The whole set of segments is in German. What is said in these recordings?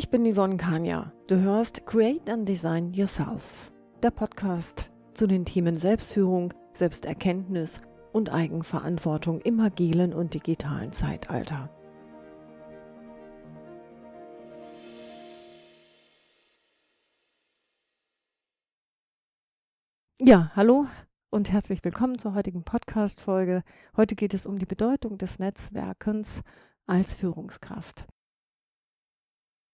Ich bin Yvonne Kania. Du hörst Create and Design Yourself, der Podcast zu den Themen Selbstführung, Selbsterkenntnis und Eigenverantwortung im agilen und digitalen Zeitalter. Ja, hallo und herzlich willkommen zur heutigen Podcast-Folge. Heute geht es um die Bedeutung des Netzwerkens als Führungskraft.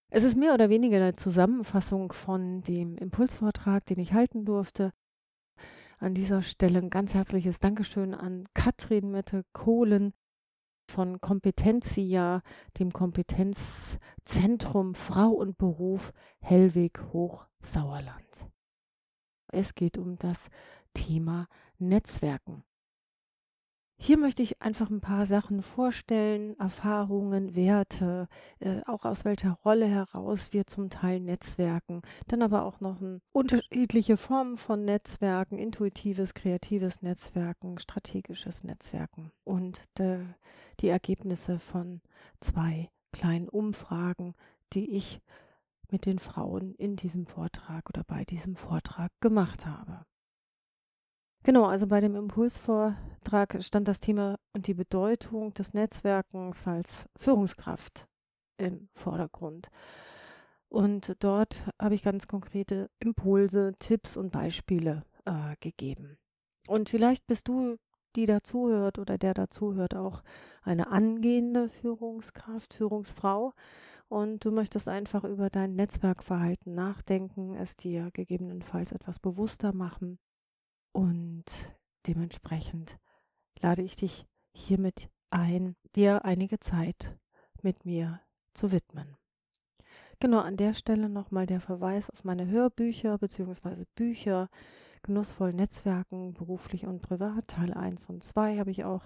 Es ist mehr oder weniger eine Zusammenfassung von dem Impulsvortrag, den ich halten durfte. An dieser Stelle ein ganz herzliches Dankeschön an Katrin Mette Kohlen von Kompetenzia, dem Kompetenzzentrum Frau und Beruf Hellweg Hochsauerland. Es geht um das Thema Netzwerken. Hier möchte ich einfach ein paar Sachen vorstellen, Erfahrungen, Werte, äh, auch aus welcher Rolle heraus wir zum Teil Netzwerken, dann aber auch noch ein, unterschiedliche Formen von Netzwerken, intuitives, kreatives Netzwerken, strategisches Netzwerken und äh, die Ergebnisse von zwei kleinen Umfragen, die ich mit den Frauen in diesem Vortrag oder bei diesem Vortrag gemacht habe. Genau, also bei dem Impulsvortrag stand das Thema und die Bedeutung des Netzwerkens als Führungskraft im Vordergrund. Und dort habe ich ganz konkrete Impulse, Tipps und Beispiele äh, gegeben. Und vielleicht bist du, die dazuhört oder der dazuhört, auch eine angehende Führungskraft, Führungsfrau. Und du möchtest einfach über dein Netzwerkverhalten nachdenken, es dir gegebenenfalls etwas bewusster machen und dementsprechend lade ich dich hiermit ein, dir einige Zeit mit mir zu widmen. Genau an der Stelle nochmal der Verweis auf meine Hörbücher bzw. Bücher Genussvoll Netzwerken, beruflich und privat, Teil 1 und 2 habe ich auch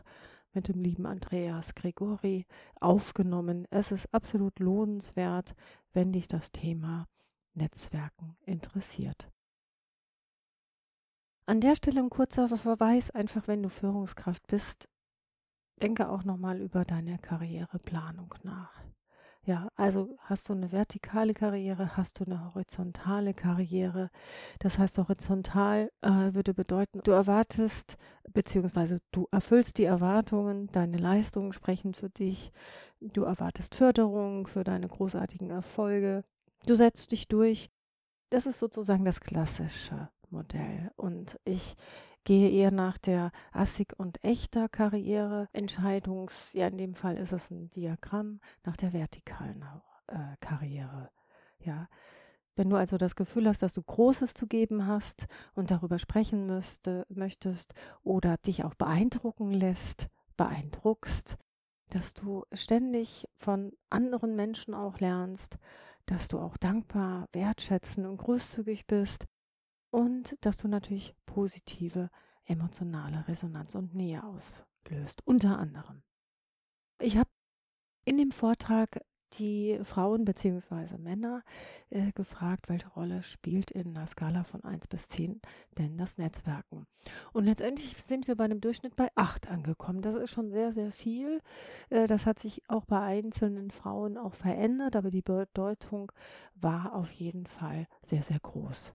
mit dem lieben Andreas Gregori aufgenommen. Es ist absolut lohnenswert, wenn dich das Thema Netzwerken interessiert. An der Stelle ein kurzer Verweis, einfach wenn du Führungskraft bist, denke auch nochmal über deine Karriereplanung nach. Ja, also hast du eine vertikale Karriere, hast du eine horizontale Karriere. Das heißt, horizontal äh, würde bedeuten, du erwartest, beziehungsweise du erfüllst die Erwartungen, deine Leistungen sprechen für dich, du erwartest Förderung für deine großartigen Erfolge, du setzt dich durch. Das ist sozusagen das Klassische. Modell. Und ich gehe eher nach der assig und echter Karriere Entscheidungs, ja in dem Fall ist es ein Diagramm, nach der vertikalen äh, Karriere. Ja. Wenn du also das Gefühl hast, dass du Großes zu geben hast und darüber sprechen müsste, möchtest oder dich auch beeindrucken lässt, beeindruckst, dass du ständig von anderen Menschen auch lernst, dass du auch dankbar, wertschätzend und großzügig bist, und dass du natürlich positive emotionale Resonanz und Nähe auslöst, unter anderem. Ich habe in dem Vortrag die Frauen bzw. Männer äh, gefragt, welche Rolle spielt in der Skala von 1 bis 10 denn das Netzwerken. Und letztendlich sind wir bei einem Durchschnitt bei 8 angekommen. Das ist schon sehr, sehr viel. Äh, das hat sich auch bei einzelnen Frauen auch verändert, aber die Bedeutung war auf jeden Fall sehr, sehr groß.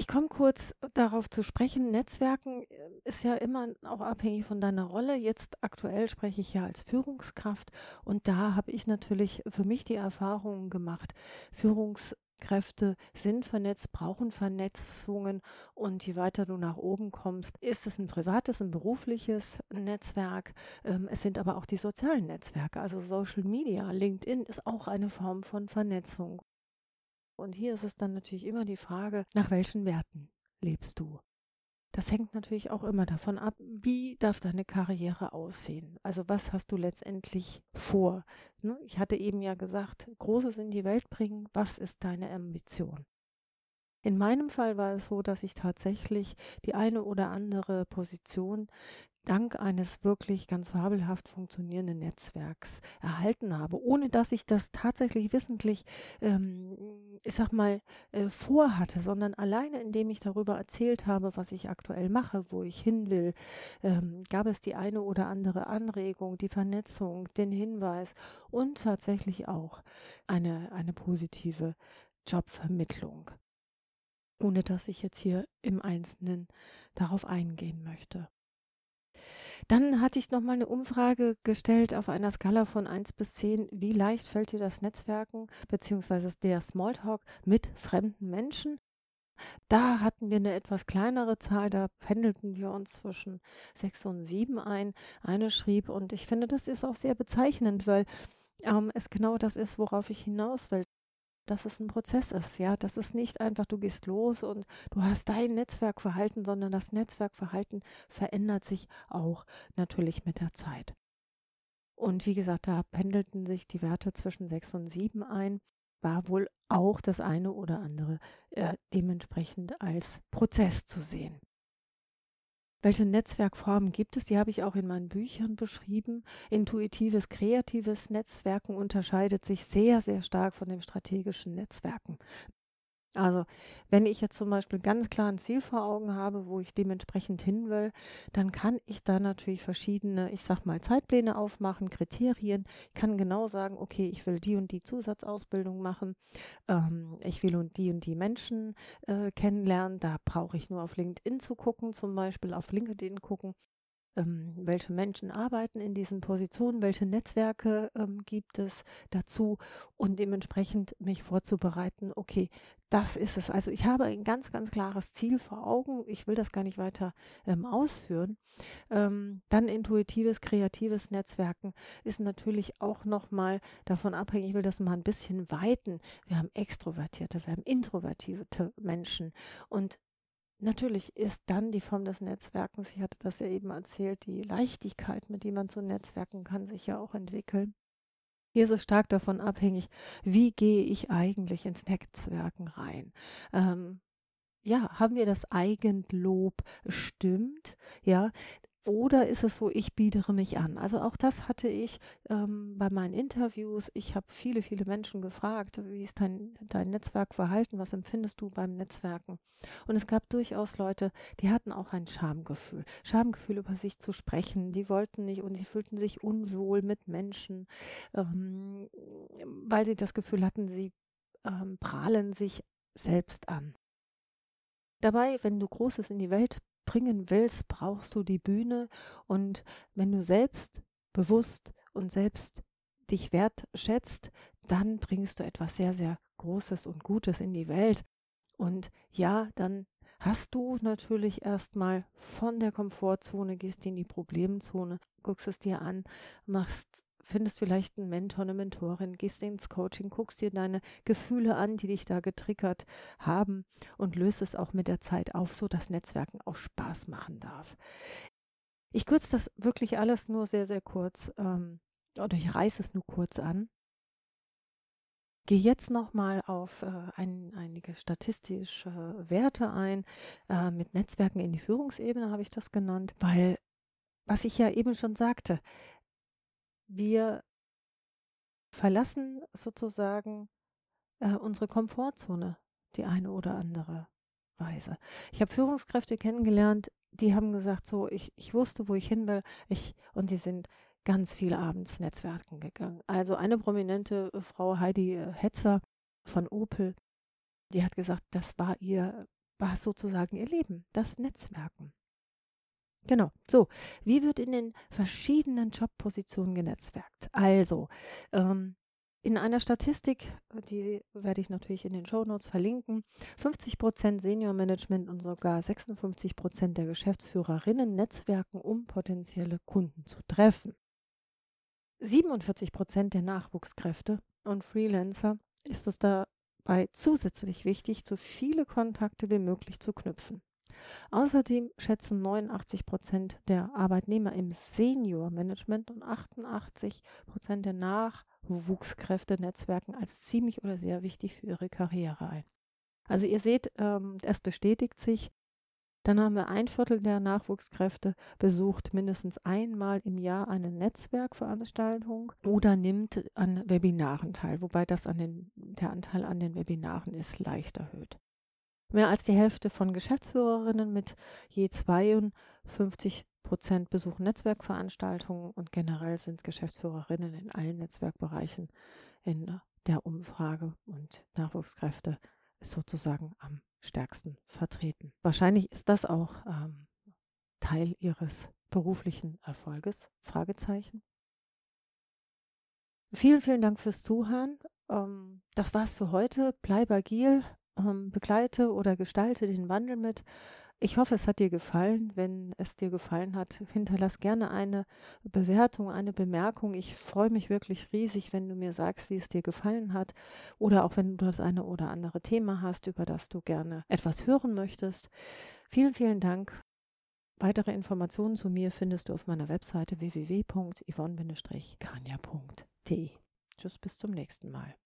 Ich komme kurz darauf zu sprechen. Netzwerken äh, ist ja immer auch abhängig von deiner Rolle. Jetzt aktuell spreche ich ja als Führungskraft und da habe ich natürlich für mich die Erfahrungen gemacht. Führungskräfte sind vernetzt, brauchen Vernetzungen und je weiter du nach oben kommst, ist es ein privates, ein berufliches Netzwerk. Ähm, es sind aber auch die sozialen Netzwerke, also Social Media. LinkedIn ist auch eine Form von Vernetzung. Und hier ist es dann natürlich immer die Frage, nach welchen Werten lebst du? Das hängt natürlich auch immer davon ab, wie darf deine Karriere aussehen? Also was hast du letztendlich vor? Ne, ich hatte eben ja gesagt, Großes in die Welt bringen, was ist deine Ambition? In meinem Fall war es so, dass ich tatsächlich die eine oder andere Position dank eines wirklich ganz fabelhaft funktionierenden Netzwerks erhalten habe, ohne dass ich das tatsächlich wissentlich, ähm, ich sag mal, äh, vorhatte, sondern alleine indem ich darüber erzählt habe, was ich aktuell mache, wo ich hin will, ähm, gab es die eine oder andere Anregung, die Vernetzung, den Hinweis und tatsächlich auch eine, eine positive Jobvermittlung ohne dass ich jetzt hier im Einzelnen darauf eingehen möchte. Dann hatte ich nochmal eine Umfrage gestellt auf einer Skala von 1 bis 10. Wie leicht fällt dir das Netzwerken bzw. der Smalltalk mit fremden Menschen? Da hatten wir eine etwas kleinere Zahl, da pendelten wir uns zwischen 6 und 7 ein. Eine schrieb, und ich finde, das ist auch sehr bezeichnend, weil ähm, es genau das ist, worauf ich hinaus will dass es ein Prozess ist, ja, dass es nicht einfach, du gehst los und du hast dein Netzwerkverhalten, sondern das Netzwerkverhalten verändert sich auch natürlich mit der Zeit. Und wie gesagt, da pendelten sich die Werte zwischen sechs und sieben ein, war wohl auch das eine oder andere äh, dementsprechend als Prozess zu sehen. Welche Netzwerkformen gibt es? Die habe ich auch in meinen Büchern beschrieben. Intuitives, kreatives Netzwerken unterscheidet sich sehr, sehr stark von dem strategischen Netzwerken. Also, wenn ich jetzt zum Beispiel ganz klar ein Ziel vor Augen habe, wo ich dementsprechend hin will, dann kann ich da natürlich verschiedene, ich sag mal, Zeitpläne aufmachen, Kriterien. Ich kann genau sagen, okay, ich will die und die Zusatzausbildung machen, ähm, ich will und die und die Menschen äh, kennenlernen. Da brauche ich nur auf LinkedIn zu gucken, zum Beispiel auf LinkedIn gucken ähm, welche Menschen arbeiten in diesen Positionen, welche Netzwerke ähm, gibt es dazu und dementsprechend mich vorzubereiten, okay, das ist es. Also ich habe ein ganz, ganz klares Ziel vor Augen. Ich will das gar nicht weiter ähm, ausführen. Ähm, dann intuitives, kreatives Netzwerken ist natürlich auch nochmal davon abhängig. Ich will das mal ein bisschen weiten. Wir haben extrovertierte, wir haben introvertierte Menschen und Natürlich ist dann die Form des Netzwerkens, ich hatte das ja eben erzählt, die Leichtigkeit, mit der man zu Netzwerken kann, sich ja auch entwickeln. Hier ist es stark davon abhängig, wie gehe ich eigentlich ins Netzwerken rein. Ähm, ja, haben wir das Eigenlob stimmt? Ja, oder ist es so, ich biedere mich an? Also auch das hatte ich ähm, bei meinen Interviews. Ich habe viele, viele Menschen gefragt, wie ist dein, dein Netzwerkverhalten? Was empfindest du beim Netzwerken? Und es gab durchaus Leute, die hatten auch ein Schamgefühl. Schamgefühl über sich zu sprechen. Die wollten nicht und sie fühlten sich unwohl mit Menschen, ähm, weil sie das Gefühl hatten, sie ähm, prahlen sich selbst an. Dabei, wenn du Großes in die Welt bringen willst, brauchst du die Bühne. Und wenn du selbst bewusst und selbst dich wertschätzt, dann bringst du etwas sehr, sehr Großes und Gutes in die Welt. Und ja, dann hast du natürlich erstmal von der Komfortzone, gehst in die Problemzone, guckst es dir an, machst findest vielleicht einen Mentor, eine Mentorin, gehst ins Coaching, guckst dir deine Gefühle an, die dich da getriggert haben und löst es auch mit der Zeit auf, so dass Netzwerken auch Spaß machen darf. Ich kürze das wirklich alles nur sehr, sehr kurz ähm, oder ich reiße es nur kurz an. Gehe jetzt nochmal auf äh, ein, einige statistische Werte ein. Äh, mit Netzwerken in die Führungsebene habe ich das genannt, weil, was ich ja eben schon sagte, wir verlassen sozusagen äh, unsere Komfortzone die eine oder andere Weise. Ich habe Führungskräfte kennengelernt, die haben gesagt, so, ich, ich wusste, wo ich hin will, ich, und die sind ganz viel abends Netzwerken gegangen. Also eine prominente Frau, Heidi äh, Hetzer von Opel, die hat gesagt, das war ihr, war sozusagen ihr Leben, das Netzwerken. Genau. So, wie wird in den verschiedenen Jobpositionen genetzwerkt? Also, ähm, in einer Statistik, die werde ich natürlich in den Show Notes verlinken, 50 Prozent Senior Management und sogar 56 Prozent der Geschäftsführerinnen netzwerken, um potenzielle Kunden zu treffen. 47 Prozent der Nachwuchskräfte und Freelancer ist es dabei zusätzlich wichtig, so viele Kontakte wie möglich zu knüpfen. Außerdem schätzen 89 Prozent der Arbeitnehmer im Senior-Management und 88 Prozent der Nachwuchskräfte Netzwerken als ziemlich oder sehr wichtig für ihre Karriere ein. Also ihr seht, ähm, es bestätigt sich, Dann haben wir ein Viertel der Nachwuchskräfte besucht mindestens einmal im Jahr eine Netzwerkveranstaltung oder nimmt an Webinaren teil, wobei das an den, der Anteil an den Webinaren ist leicht erhöht. Mehr als die Hälfte von Geschäftsführerinnen mit je 52 Prozent besuchen Netzwerkveranstaltungen und generell sind Geschäftsführerinnen in allen Netzwerkbereichen in der Umfrage und Nachwuchskräfte ist sozusagen am stärksten vertreten. Wahrscheinlich ist das auch ähm, Teil ihres beruflichen Erfolges? Fragezeichen. Vielen, vielen Dank fürs Zuhören. Ähm, das war's für heute. Bleib agil ähm, begleite oder gestalte den Wandel mit. Ich hoffe, es hat dir gefallen. Wenn es dir gefallen hat, hinterlass gerne eine Bewertung, eine Bemerkung. Ich freue mich wirklich riesig, wenn du mir sagst, wie es dir gefallen hat. Oder auch wenn du das eine oder andere Thema hast, über das du gerne etwas hören möchtest. Vielen, vielen Dank. Weitere Informationen zu mir findest du auf meiner Webseite www.yvonne-kania.de. Tschüss, bis zum nächsten Mal.